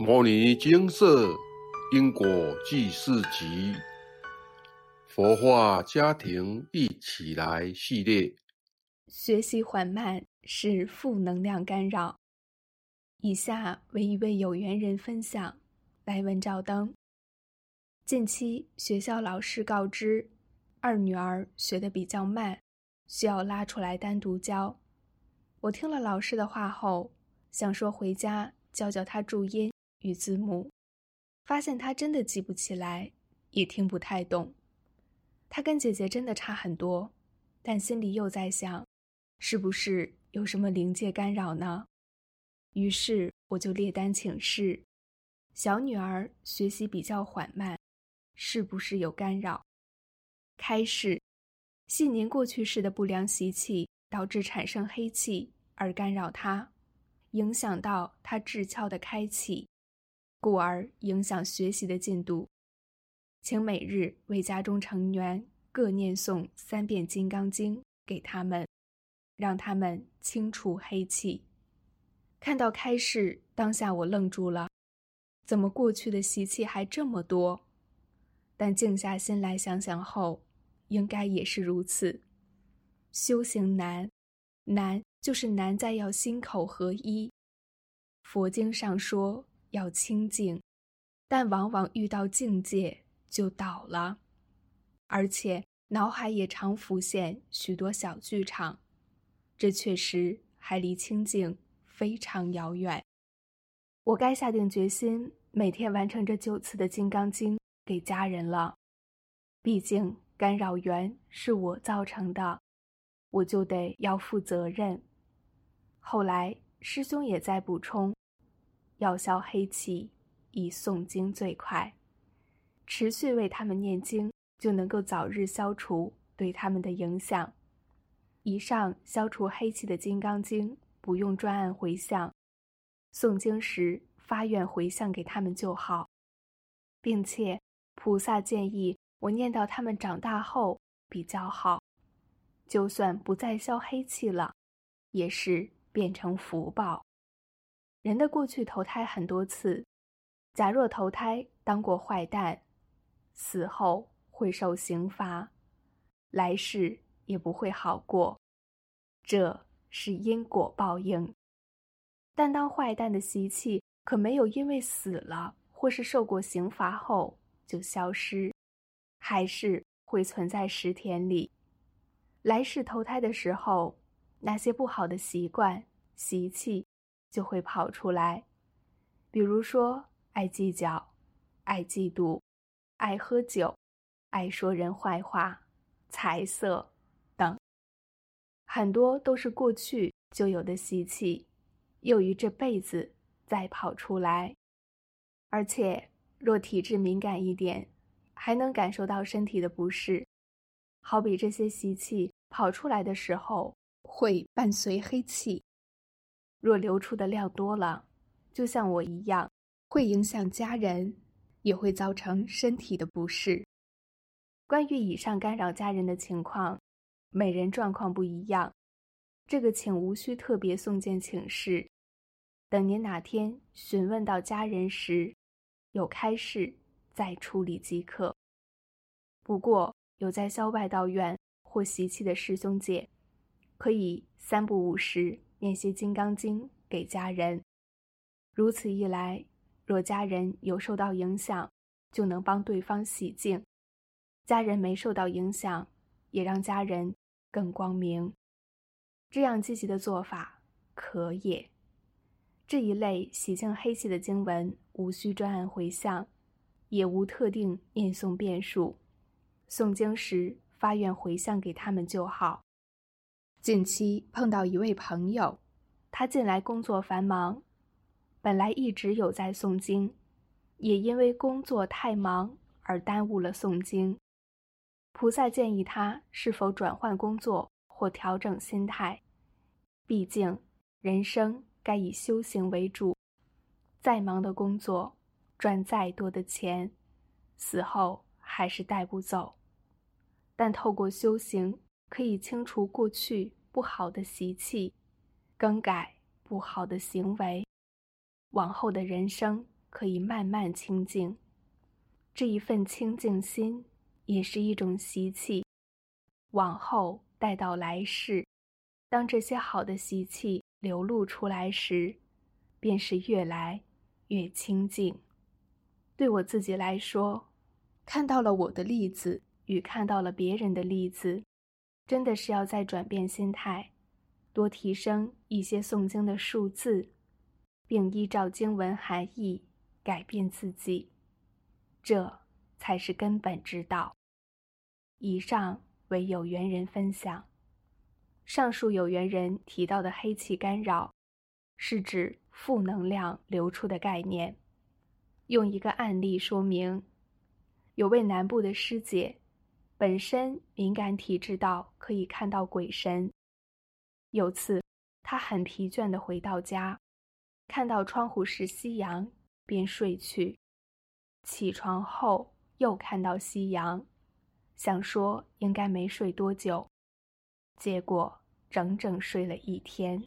《摩尼金色因果记事集》佛化家庭一起来系列。学习缓慢是负能量干扰。以下为一位有缘人分享：来文照灯。近期学校老师告知，二女儿学的比较慢，需要拉出来单独教。我听了老师的话后，想说回家教教她注音。与字母，发现他真的记不起来，也听不太懂。他跟姐姐真的差很多，但心里又在想，是不是有什么灵界干扰呢？于是我就列单请示：小女儿学习比较缓慢，是不是有干扰？开示：信年过去式的不良习气导致产生黑气，而干扰她，影响到她智窍的开启。故而影响学习的进度，请每日为家中成员各念诵三遍《金刚经》给他们，让他们清除黑气。看到开示，当下我愣住了，怎么过去的习气还这么多？但静下心来想想后，应该也是如此。修行难，难就是难在要心口合一。佛经上说。要清净，但往往遇到境界就倒了，而且脑海也常浮现许多小剧场，这确实还离清净非常遥远。我该下定决心，每天完成这九次的《金刚经》给家人了。毕竟干扰源是我造成的，我就得要负责任。后来师兄也在补充。要消黑气，以诵经最快。持续为他们念经，就能够早日消除对他们的影响。以上消除黑气的《金刚经》，不用专案回向，诵经时发愿回向给他们就好，并且菩萨建议我念到他们长大后比较好。就算不再消黑气了，也是变成福报。人的过去投胎很多次，假若投胎当过坏蛋，死后会受刑罚，来世也不会好过，这是因果报应。但当坏蛋的习气可没有因为死了或是受过刑罚后就消失，还是会存在十田里。来世投胎的时候，那些不好的习惯习气。就会跑出来，比如说爱计较、爱嫉妒、爱喝酒、爱说人坏话、财色等，很多都是过去就有的习气，又于这辈子再跑出来。而且若体质敏感一点，还能感受到身体的不适，好比这些习气跑出来的时候，会伴随黑气。若流出的量多了，就像我一样，会影响家人，也会造成身体的不适。关于以上干扰家人的情况，每人状况不一样，这个请无需特别送件请示。等您哪天询问到家人时，有开示再处理即可。不过有在校外道院或习气的师兄姐，可以三不五时。念些《金刚经》给家人，如此一来，若家人有受到影响，就能帮对方洗净；家人没受到影响，也让家人更光明。这样积极的做法可也。这一类洗净黑气的经文，无需专案回向，也无特定念诵变数，诵经时发愿回向给他们就好。近期碰到一位朋友，他近来工作繁忙，本来一直有在诵经，也因为工作太忙而耽误了诵经。菩萨建议他是否转换工作或调整心态，毕竟人生该以修行为主。再忙的工作，赚再多的钱，死后还是带不走。但透过修行。可以清除过去不好的习气，更改不好的行为，往后的人生可以慢慢清净。这一份清净心，也是一种习气。往后待到来世，当这些好的习气流露出来时，便是越来越清净。对我自己来说，看到了我的例子与看到了别人的例子，真的是要在转变心态，多提升一些诵经的数字，并依照经文含义改变自己，这才是根本之道。以上。为有缘人分享。上述有缘人提到的黑气干扰，是指负能量流出的概念。用一个案例说明：有位南部的师姐，本身敏感体质到可以看到鬼神。有次，他很疲倦的回到家，看到窗户是夕阳，便睡去。起床后又看到夕阳。想说应该没睡多久，结果整整睡了一天。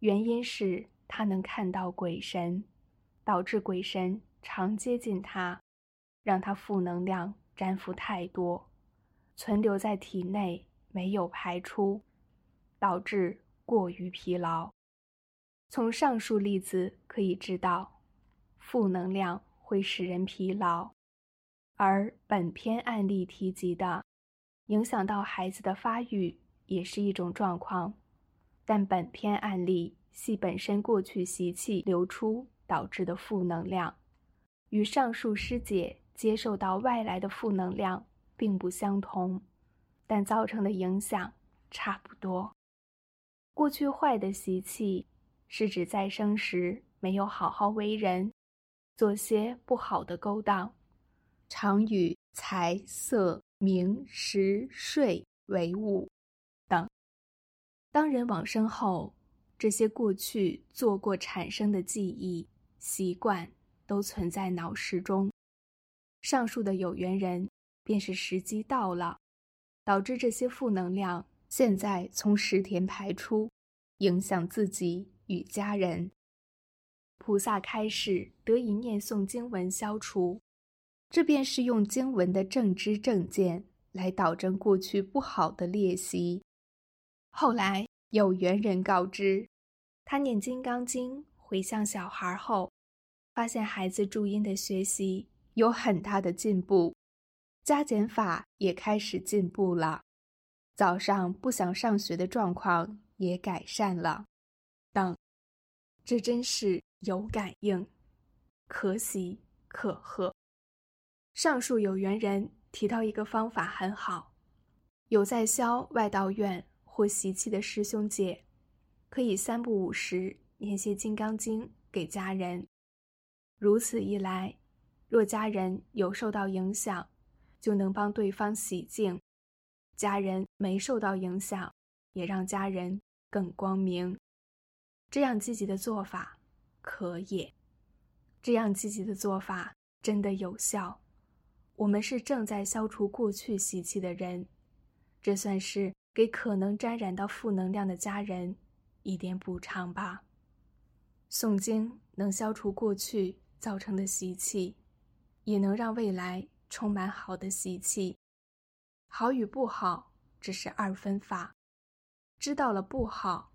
原因是他能看到鬼神，导致鬼神常接近他，让他负能量粘附太多，存留在体内没有排出，导致过于疲劳。从上述例子可以知道，负能量会使人疲劳。而本篇案例提及的，影响到孩子的发育也是一种状况，但本篇案例系本身过去习气流出导致的负能量，与上述师姐接受到外来的负能量并不相同，但造成的影响差不多。过去坏的习气，是指在生时没有好好为人，做些不好的勾当。常与财色名食睡为伍等。当人往生后，这些过去做过产生的记忆、习惯都存在脑室中。上述的有缘人，便是时机到了，导致这些负能量现在从石田排出，影响自己与家人。菩萨开示，得以念诵经文消除。这便是用经文的正知正见来导正过去不好的练习。后来有缘人告知，他念《金刚经》回向小孩后，发现孩子注音的学习有很大的进步，加减法也开始进步了，早上不想上学的状况也改善了，等。这真是有感应，可喜可贺。上述有缘人提到一个方法很好，有在消外道院或习气的师兄姐，可以三不五时念些《金刚经》给家人。如此一来，若家人有受到影响，就能帮对方洗净；家人没受到影响，也让家人更光明。这样积极的做法可也，这样积极的做法真的有效。我们是正在消除过去习气的人，这算是给可能沾染到负能量的家人一点补偿吧。诵经能消除过去造成的习气，也能让未来充满好的习气。好与不好只是二分法，知道了不好，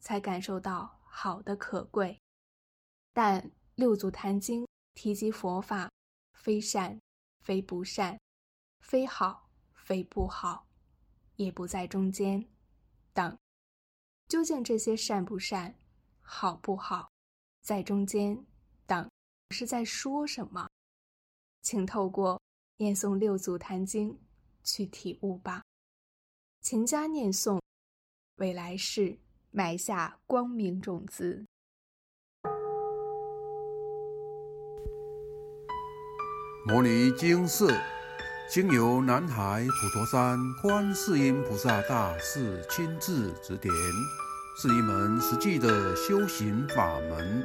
才感受到好的可贵。但六祖坛经提及佛法，非善。非不善，非好，非不好，也不在中间。等，究竟这些善不善，好不好，在中间等是在说什么？请透过念诵六祖坛经去体悟吧。勤加念诵，未来世埋下光明种子。摩尼经释，经由南海普陀山观世音菩萨大士亲自指点，是一门实际的修行法门，